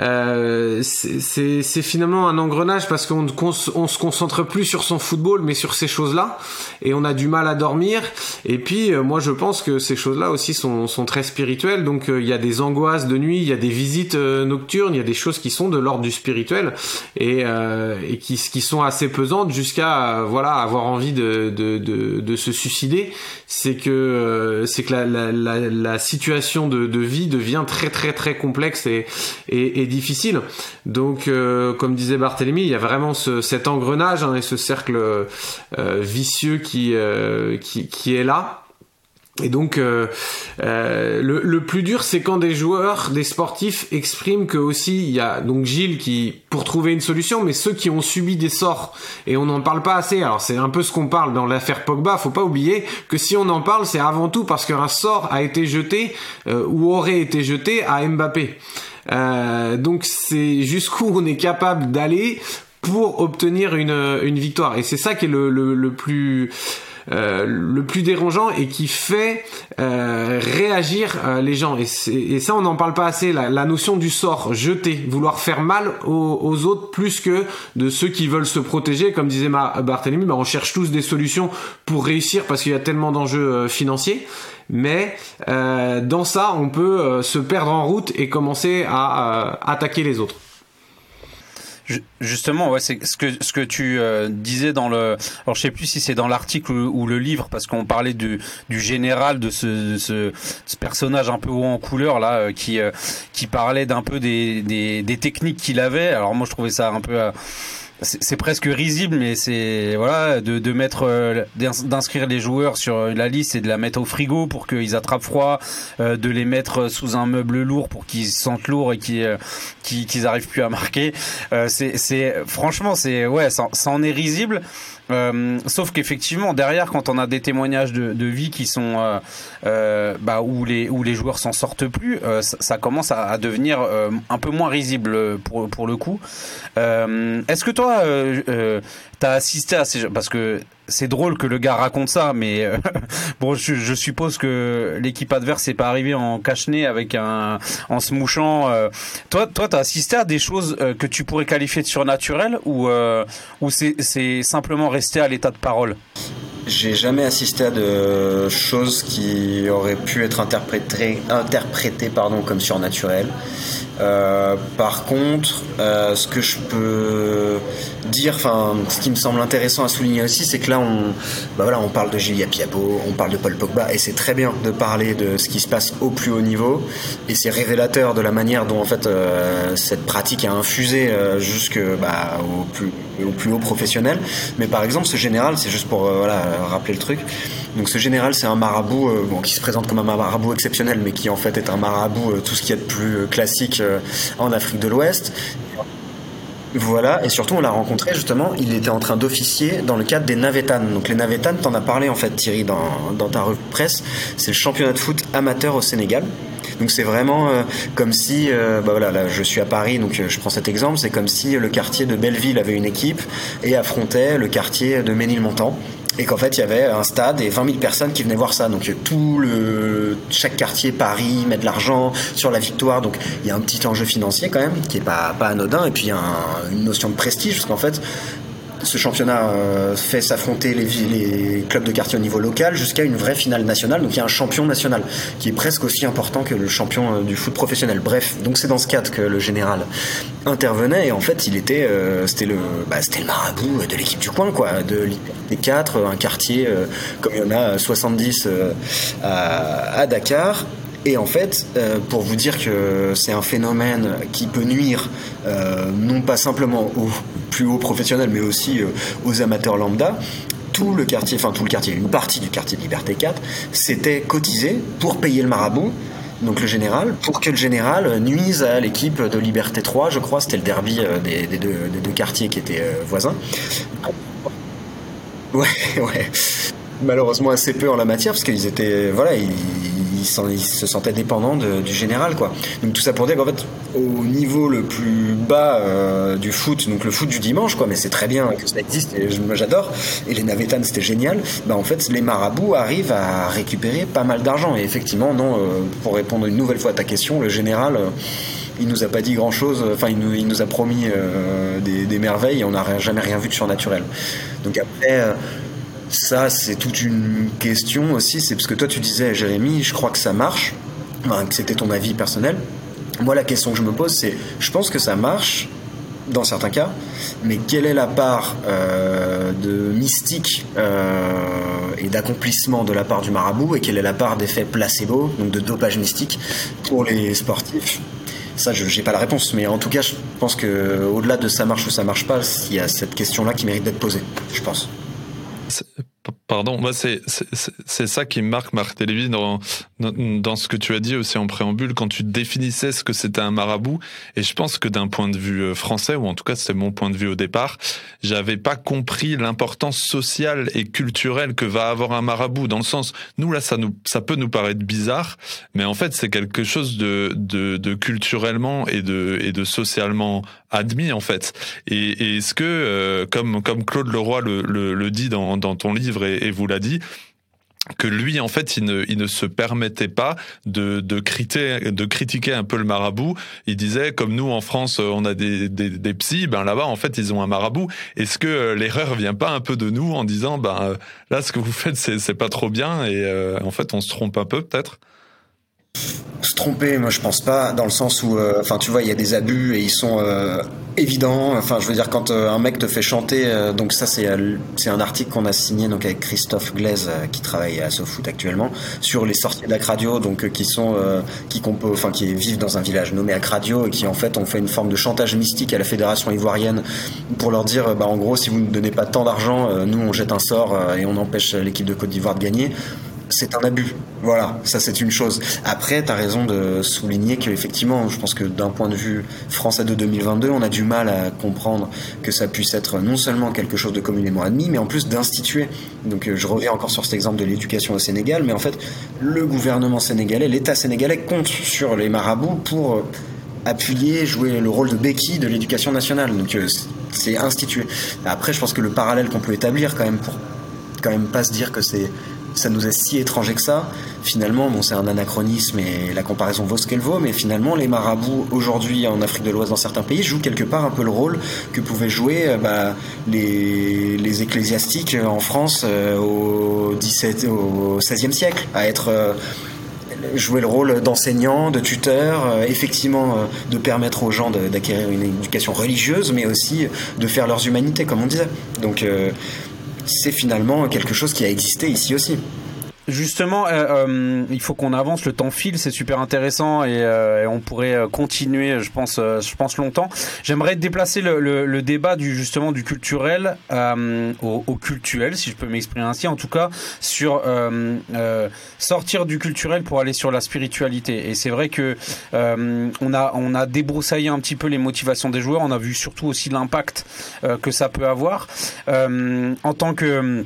euh, c'est finalement un engrenage parce qu'on on se concentre plus sur son football, mais sur ces choses-là, et on a du mal à dormir. Et puis euh, moi je pense que ces choses-là aussi sont, sont très spirituelles. Donc euh, il y a des angoisses de nuit, il y a des visites nocturnes, il y a des choses qui sont de l'ordre du spirituel et, et qui, qui sont assez pesantes jusqu'à voilà avoir envie de, de, de, de se suicider. C'est que c'est que la, la, la situation de, de, vie devient très très très complexe et, et, difficile. Donc, euh, comme disait Barthélemy, il y a vraiment ce, cet engrenage hein, et ce cercle euh, vicieux qui, euh, qui, qui est là. Et donc, euh, euh, le, le, plus dur, c'est quand des joueurs, des sportifs expriment que aussi il y a donc Gilles qui pour trouver une solution, mais ceux qui ont subi des sorts et on n'en parle pas assez. Alors c'est un peu ce qu'on parle dans l'affaire Pogba. Faut pas oublier que si on en parle, c'est avant tout parce qu'un sort a été jeté euh, ou aurait été jeté à Mbappé. Euh, donc c'est jusqu'où on est capable d'aller pour obtenir une, une victoire. Et c'est ça qui est le, le, le plus le plus dérangeant et qui fait euh, réagir euh, les gens. Et, ça, on n'en parle pas assez. La, notion du sort, jeter, vouloir faire mal aux, autres plus que de ceux qui veulent se protéger. Comme disait ma, Barthélemy, bah, on cherche tous des solutions pour réussir parce qu'il y a tellement d'enjeux financiers mais euh, dans ça, on peut euh, se perdre en route et commencer à euh, attaquer les autres. Justement, ouais, c'est ce que ce que tu euh, disais dans le. Alors, je sais plus si c'est dans l'article ou, le livre, parce qu'on parlait du, du général de ce, ce, ce, personnage un peu haut en couleur là, euh, qui euh, qui parlait d'un peu des, des, des techniques qu'il avait. Alors moi, je trouvais ça un peu c'est presque risible, mais c'est voilà de, de mettre euh, d'inscrire les joueurs sur la liste et de la mettre au frigo pour qu'ils attrapent froid, euh, de les mettre sous un meuble lourd pour qu'ils sentent lourd et qu'ils euh, qu'ils arrivent plus à marquer. c'est franchement c'est ouais ça, ça en est risible. Euh, sauf qu'effectivement, derrière, quand on a des témoignages de, vie qui sont euh, euh, bah, où les joueurs s'en sortent plus, euh, ça, commence à, devenir un peu moins risible pour pour le coup. Est-ce que toi, t'as assisté à ces parce que c'est drôle que le gars raconte ça, mais euh, bon, je, suppose que l'équipe adverse n'est pas arrivée en cache-nez avec un en se mouchant. Euh. Toi, toi, t'as assisté à des choses euh, que tu pourrais qualifier de surnaturelles ou ou c'est simplement resté à l'état de parole? J'ai jamais assisté à de choses qui auraient pu être interprétées, interprétées pardon, comme surnaturelles. Euh, par contre, euh, ce que je peux dire, enfin, ce qui me semble intéressant à souligner aussi, c'est que là, on, bah voilà, on parle de Julia Piabo, on parle de Paul Pogba, et c'est très bien de parler de ce qui se passe au plus haut niveau, et c'est révélateur de la manière dont en fait euh, cette pratique a infusé euh, jusque bah, au plus au plus haut professionnel. Mais par exemple, ce général, c'est juste pour euh, voilà, rappeler le truc. Donc ce général, c'est un marabout bon, qui se présente comme un marabout exceptionnel, mais qui en fait est un marabout tout ce qui est de plus classique en Afrique de l'Ouest. Voilà, et surtout on l'a rencontré justement, il était en train d'officier dans le cadre des Navetanes. Donc les Navetanes, t'en as parlé en fait Thierry dans, ta revue presse, c'est le championnat de foot amateur au Sénégal. Donc c'est vraiment euh, comme si, euh, bah voilà, là je suis à Paris, donc euh, je prends cet exemple, c'est comme si le quartier de Belleville avait une équipe et affrontait le quartier de Ménilmontant et qu'en fait il y avait un stade et 20 000 personnes qui venaient voir ça. Donc tout le chaque quartier Paris met de l'argent sur la victoire, donc il y a un petit enjeu financier quand même qui est pas anodin et puis a une notion de prestige parce qu'en fait ce championnat euh, fait s'affronter les, les, clubs de quartier au niveau local jusqu'à une vraie finale nationale. Donc il y a un champion national qui est presque aussi important que le champion euh, du foot professionnel. Bref, donc c'est dans ce cadre que le général intervenait et en fait il était, euh, c'était le, bah, c'était le marabout de l'équipe du coin quoi, de des quatre, un quartier comme il y en a 70 à, à Dakar. Et en fait, euh, pour vous dire que c'est un phénomène qui peut nuire euh, non pas simplement aux plus hauts professionnels, mais aussi euh, aux amateurs lambda, tout le quartier, enfin tout le quartier, une partie du quartier de Liberté 4, s'était cotisé pour payer le marabout donc le général, pour que le général nuise à l'équipe de Liberté 3, je crois, c'était le derby des, deux, des, deux, quartiers qui étaient voisins. Ouais, ouais. Malheureusement assez peu en la matière, parce qu'ils étaient, il, se sentait dépendant du général, quoi. Donc tout ça pour dire qu'en fait, au niveau le plus bas euh, du foot, donc le foot du dimanche, quoi, mais c'est très bien que ça existe, et j'adore, et les Navetanes c'était génial, bah en fait, les marabouts arrivent à récupérer pas mal d'argent, et effectivement, non, euh, pour répondre une nouvelle fois à ta question, le général... Euh, il nous a pas dit grand chose, enfin il nous, il nous a promis des, des, merveilles et on n'a jamais rien vu de surnaturel. Donc après, ça, c'est toute une question aussi. C'est parce que toi, tu disais, Jérémy, je crois que ça marche. que c'était ton avis personnel. Moi, la question que je me pose, c'est je pense que ça marche dans certains cas, mais quelle est la part euh, de mystique euh, et d'accomplissement de la part du marabout et quelle est la part d'effet placebo, donc de dopage mystique pour les sportifs? Ça, je n'ai pas la réponse, mais en tout cas, je pense que au-delà de ça marche ou ça marche pas, il y a cette question-là qui mérite d'être posée, je pense. Pardon, moi c'est c'est ça qui marque Marc Télévis dans, dans, ce que tu as dit aussi en préambule quand tu définissais ce que c'était un marabout. Et je pense que d'un point de vue euh, français ou en tout cas c'était mon point de vue au départ, j'avais pas compris l'importance sociale et culturelle que va avoir un marabout dans le sens nous là ça nous ça peut nous paraître bizarre mais en fait c'est quelque chose de, de de culturellement et de et de socialement admis en fait et, est-ce que euh, comme comme Claude Leroy le, le, le dit dans dans ton livre et, vous l'a dit, que lui, en fait, il ne, il ne se permettait pas de, de, critiquer, de critiquer un peu le marabout. Il disait, comme nous en France, on a des, des, des psys, ben là-bas, en fait, ils ont un marabout. Est-ce que euh, l'erreur vient pas un peu de nous en disant, ben là, ce que vous faites, c'est, c'est pas trop bien, et euh, en fait, on se trompe un peu, peut-être? Se tromper, moi je pense pas, dans le sens où, euh, enfin tu vois, il y a des abus et ils sont euh, évidents. Enfin, je veux dire, quand euh, un mec te fait chanter, donc ça c'est un article qu'on a signé donc avec Christophe Glaise qui travaille à SoFoot actuellement sur les sorties de donc qui sont qui enfin qui vivent dans un village nommé Acradio et qui en fait ont fait une forme de chantage mystique à la fédération ivoirienne pour leur dire, bah en gros, si vous ne donnez pas tant d'argent, nous on jette un sort et on empêche l'équipe de Côte d'Ivoire de gagner c'est un abus. Voilà, ça c'est une chose. Après, tu as raison de souligner qu'effectivement, je pense que d'un point de vue français de 2022, on a du mal à comprendre que ça puisse être non seulement quelque chose de communément admis, mais en plus d'instituer. Donc euh, je reviens encore sur cet exemple de l'éducation au Sénégal, mais en fait, le gouvernement sénégalais, l'État sénégalais compte sur les marabouts pour euh, appuyer, jouer le rôle de béquille de l'éducation nationale. Donc euh, c'est institué. Après, je pense que le parallèle qu'on peut établir quand même pour quand même pas se dire que c'est ça nous est si étranger que ça. Finalement, bon, c'est un anachronisme et la comparaison vaut ce qu'elle vaut, mais finalement, les marabouts aujourd'hui en Afrique de l'Ouest, dans certains pays, jouent quelque part un peu le rôle que pouvaient jouer euh, bah, les, ecclésiastiques en France euh, au, 17, au XVIe siècle, à être euh, jouer le rôle d'enseignant, de tuteur, effectivement de permettre aux gens d'acquérir une éducation religieuse, mais aussi de faire leurs humanités, comme on disait. Donc c'est finalement quelque chose qui a existé ici aussi. Justement, euh, euh, il faut qu'on avance. Le temps file, c'est super intéressant et, euh, on pourrait continuer, je pense, je pense longtemps. J'aimerais déplacer le, débat du justement du culturel au, au, cultuel, si je peux m'exprimer ainsi. En tout cas, sur sortir du culturel pour aller sur la spiritualité. Et c'est vrai que on a on a débroussaillé un petit peu les motivations des joueurs. On a vu surtout aussi l'impact que ça peut avoir en tant que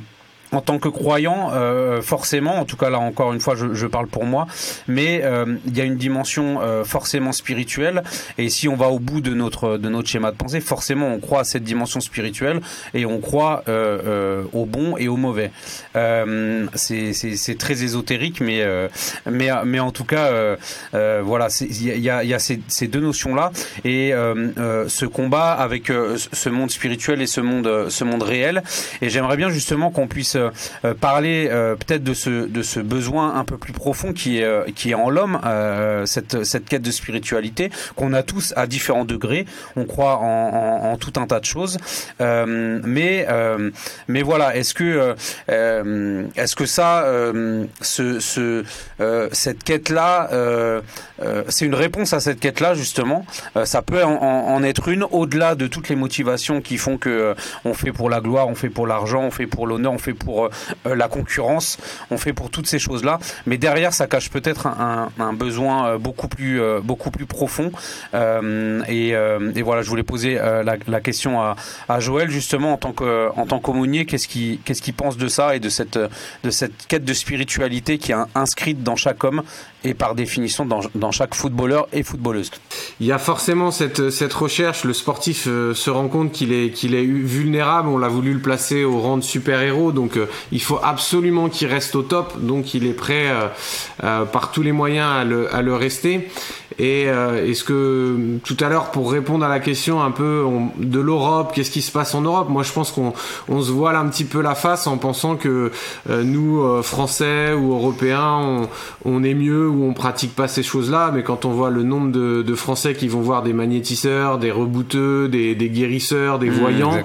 en tant que croyant, euh, forcément, en tout cas là encore une fois, je, je parle pour moi, mais euh, il y a une dimension euh, forcément spirituelle. Et si on va au bout de notre de notre schéma de pensée, forcément, on croit à cette dimension spirituelle et on croit au bon et au mauvais. c'est très ésotérique, mais mais mais en tout cas, voilà, il y a, y a ces, ces, deux notions là et ce combat avec ce monde spirituel et ce monde ce monde réel. Et j'aimerais bien justement qu'on puisse euh, euh, parler euh, peut-être de ce de ce besoin un peu plus profond qui est qui est en l'homme cette cette quête de spiritualité qu'on a tous à différents degrés. On croit en, tout un tas de choses, mais mais voilà, est-ce que est-ce que ça ce, ce cette quête là c'est une réponse à cette quête là justement ça peut en, en être une au-delà de toutes les motivations qui font que on fait pour la gloire, on fait pour l'argent, on fait pour l'honneur, on fait pour euh, la concurrence, on fait pour toutes ces choses-là. Mais derrière, ça cache peut-être un, besoin euh, beaucoup plus, euh, beaucoup plus profond. Et, voilà, je voulais poser la, question à, Joël justement en tant qu'aumônier, qu'est-ce qu'il qu'est-ce pense de ça et de cette, de cette quête de spiritualité qui est inscrite dans chaque homme et par définition dans, chaque footballeur et footballeuse? Il y a forcément cette, recherche, le sportif euh, se rend compte qu'il est, qu'il est vulnérable, on l'a voulu le placer au rang de super-héros, donc euh, il faut absolument qu'il reste au top, donc il est prêt euh, par tous les moyens à le rester. Et est-ce que tout à l'heure, pour répondre à la question un peu de l'Europe, qu'est-ce qui se passe en Europe? Moi, je pense qu'on on se voile un petit peu la face en pensant que nous, Français ou Européens, on, on est mieux où on pratique pas ces choses-là, mais quand on voit le nombre de, Français qui vont voir des magnétiseurs, des rebouteux, des, guérisseurs, des mmh, voyants,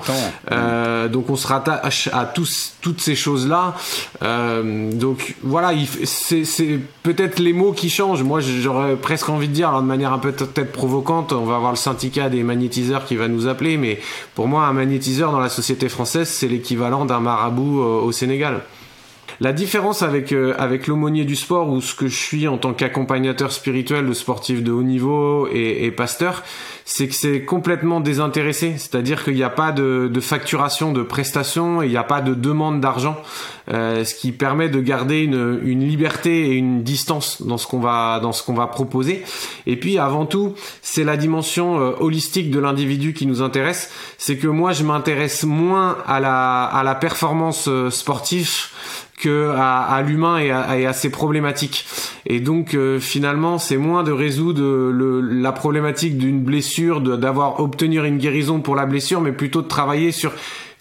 euh, donc on se rattache à tous, toutes ces choses-là. Euh, donc voilà, c'est peut-être les mots qui changent. Moi, j'aurais presque envie de alors de manière un peu peut-être provocante, on va avoir le syndicat des magnétiseurs qui va nous appeler, mais pour moi, un magnétiseur dans la société française, c'est l'équivalent d'un marabout euh, au Sénégal. La différence avec euh, avec l'aumônier du sport ou ce que je suis en tant qu'accompagnateur spirituel de sportifs de haut niveau et, et pasteur, c'est que c'est complètement désintéressé. C'est-à-dire qu'il n'y a pas de, de, facturation de prestations, il n'y a pas de demande d'argent, euh, ce qui permet de garder une, une liberté et une distance dans ce qu'on va dans ce qu'on va proposer. Et puis avant tout, c'est la dimension euh, holistique de l'individu qui nous intéresse. C'est que moi, je m'intéresse moins à la à la performance euh, sportive que à, à l'humain et, et à, ses problématiques. Et donc euh, finalement, c'est moins de résoudre le, la problématique d'une blessure, d'avoir obtenu une guérison pour la blessure, mais plutôt de travailler sur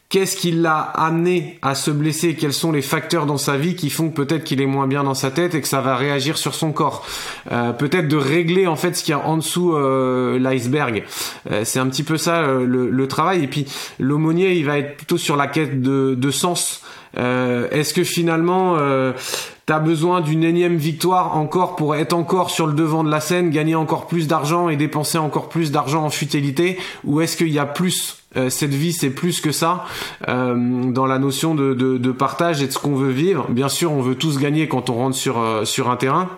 qu'est-ce qui l'a amené à se blesser, quels sont les facteurs dans sa vie qui font peut-être qu'il est moins bien dans sa tête et que ça va réagir sur son corps. Euh, peut-être de régler en fait ce qu'il y a en dessous euh, l'iceberg. Euh, c'est un petit peu ça euh, le, le, travail. Et puis l'aumônier, il va être plutôt sur la quête de, de sens. Euh, est-ce que finalement t'as besoin d'une énième victoire encore pour être encore sur le devant de la scène, gagner encore plus d'argent et dépenser encore plus d'argent en futilité, ou est-ce qu'il y a plus euh, cette vie c'est plus que ça euh, dans la notion de, de, de, partage et de ce qu'on veut vivre? Bien sûr, on veut tous gagner quand on rentre sur euh, sur un terrain.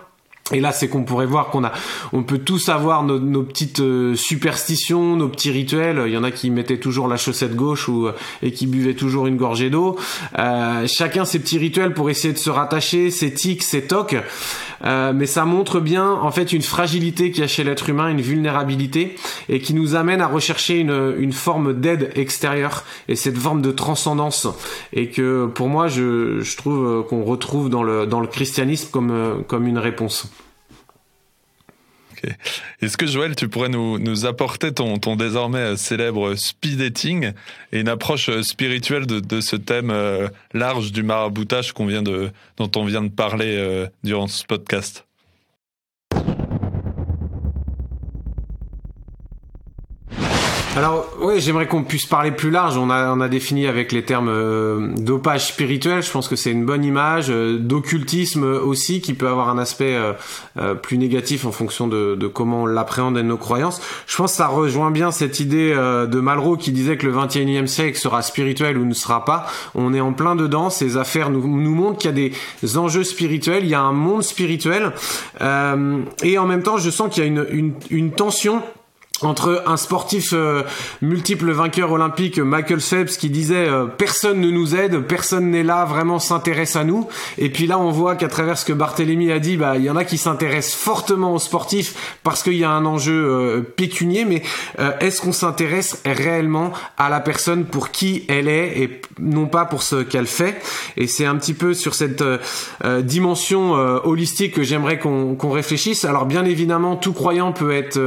Et là, c'est qu'on pourrait voir qu'on a, on peut tous avoir nos, nos petites euh, superstitions, nos petits rituels. Il y en a qui mettaient toujours la chaussette gauche ou euh, et qui buvaient toujours une gorgée d'eau. Euh, chacun ses petits rituels pour essayer de se rattacher, ses tics, ses tocs. Euh, mais ça montre bien en fait une fragilité qu'il y a chez l'être humain, une vulnérabilité, et qui nous amène à rechercher une, une forme d'aide extérieure et cette forme de transcendance. Et que pour moi, je, je trouve qu'on retrouve dans le dans le christianisme comme comme une réponse. Est-ce que Joël, tu pourrais nous, nous apporter ton, ton, désormais célèbre speed dating et une approche spirituelle de, de ce thème euh, large du maraboutage qu'on vient de, dont on vient de parler euh, durant ce podcast? Alors oui, j'aimerais qu'on puisse parler plus large. On a on a défini avec les termes euh, dopage spirituel. Je pense que c'est une bonne image. Euh, d'occultisme aussi, qui peut avoir un aspect euh, euh plus négatif en fonction de, de comment on l'appréhende et de nos croyances. Je pense que ça rejoint bien cette idée euh, de Malraux qui disait que le 21e siècle sera spirituel ou ne sera pas. On est en plein dedans. Ces affaires nous, nous montrent qu'il y a des enjeux spirituels. Il y a un monde spirituel et en même temps, je sens qu'il y a une, une, une tension entre un sportif euh, multiple vainqueur olympique Michael Phelps qui disait euh, personne ne nous aide, personne n'est là, vraiment s'intéresse à nous. Et puis là, on voit qu'à travers ce que Barthélemy a dit, bah il y en a qui s'intéressent fortement aux sportifs parce qu'il y a un enjeu euh, pécunier. Mais euh, est-ce qu'on s'intéresse réellement à la personne pour qui elle est et non pas pour ce qu'elle fait? Et c'est un petit peu sur cette euh, dimension holistique que j'aimerais qu'on qu'on réfléchisse. Alors bien évidemment, tout croyant peut être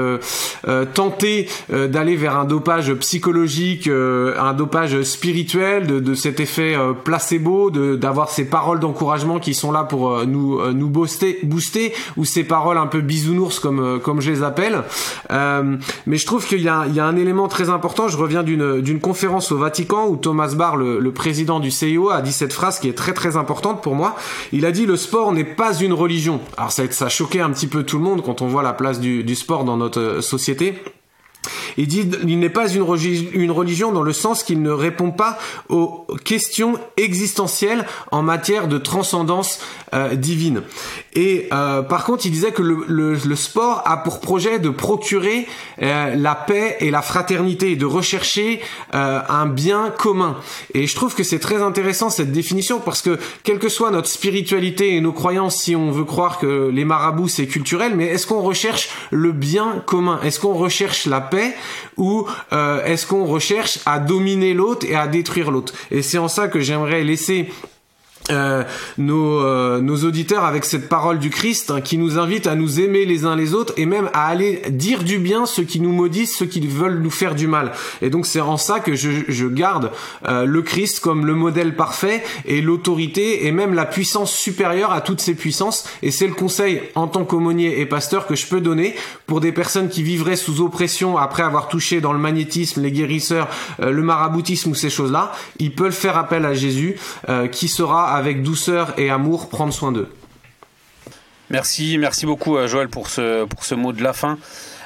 tenter euh, d'aller vers un dopage psychologique, euh, un dopage spirituel, de, de cet effet euh, placebo, d'avoir ces paroles d'encouragement qui sont là pour nous nous booster, booster, ou ces paroles un peu bisounours comme comme je les appelle. mais je trouve qu'il y y a un élément très important. Je reviens d'une d'une conférence au Vatican où Thomas Barr, le, le président du CIO, a dit cette phrase qui est très très importante pour moi. Il a dit le sport n'est pas une religion. Alors ça ça a choqué un petit peu tout le monde quand on voit la place du, du sport dans notre société. Il dit il n'est pas une, religion dans le sens qu'il ne répond pas aux questions existentielles en matière de transcendance euh, divine. Et euh, par contre, il disait que le, le, le, sport a pour projet de procurer euh, la paix et la fraternité, de rechercher euh, un bien commun. Et je trouve que c'est très intéressant cette définition parce que quelle que soit notre spiritualité et nos croyances, si on veut croire que les marabouts c'est culturel, mais est-ce qu'on recherche le bien commun? Est-ce qu'on recherche la paix ou euh, est-ce qu'on recherche à dominer l'autre et à détruire l'autre? Et c'est en ça que j'aimerais laisser euh, nos, euh, nos auditeurs avec cette parole du Christ hein, qui nous invite à nous aimer les uns les autres et même à aller dire du bien ceux qui nous maudissent, ceux qui veulent nous faire du mal. Et donc c'est en ça que je, je garde euh, le Christ comme le modèle parfait et l'autorité et même la puissance supérieure à toutes ces puissances. Et c'est le conseil en tant qu'aumônier et pasteur que je peux donner pour des personnes qui vivraient sous oppression après avoir touché dans le magnétisme, les guérisseurs, euh, le maraboutisme ou ces choses-là. Ils peuvent faire appel à Jésus euh, qui sera avec douceur et amour prendre soin d'eux. Merci, merci beaucoup Joël pour ce, pour ce mot de la fin.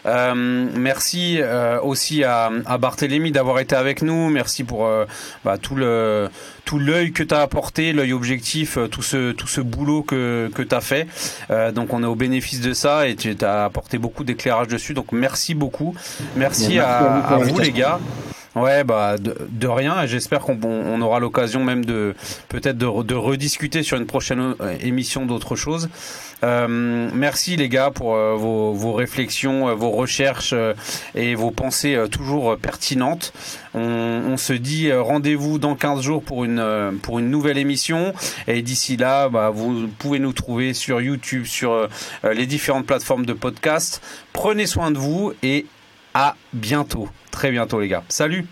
Euh, merci euh, aussi à, à Barthélémy d'avoir été avec nous. Merci pour euh, bah, tout le tout l'œil que tu as apporté, l'œil objectif, tout ce tout ce boulot que que tu as fait. donc on est au bénéfice de ça et tu as apporté beaucoup d'éclairage dessus. Donc merci beaucoup. Merci, merci à, à, vous les gars. Ouais, bah de, rien. J'espère qu'on on aura l'occasion même de peut-être de, rediscuter sur une prochaine émission d'autres choses. Euh, merci les gars pour euh, vos, réflexions, euh, vos recherches euh, et vos pensées euh, toujours pertinentes. On, on se dit rendez-vous dans 15 jours pour une pour une nouvelle émission. Et d'ici là, bah, vous pouvez nous trouver sur YouTube, sur les différentes plateformes de podcast. Prenez soin de vous et à bientôt. Très bientôt les gars. Salut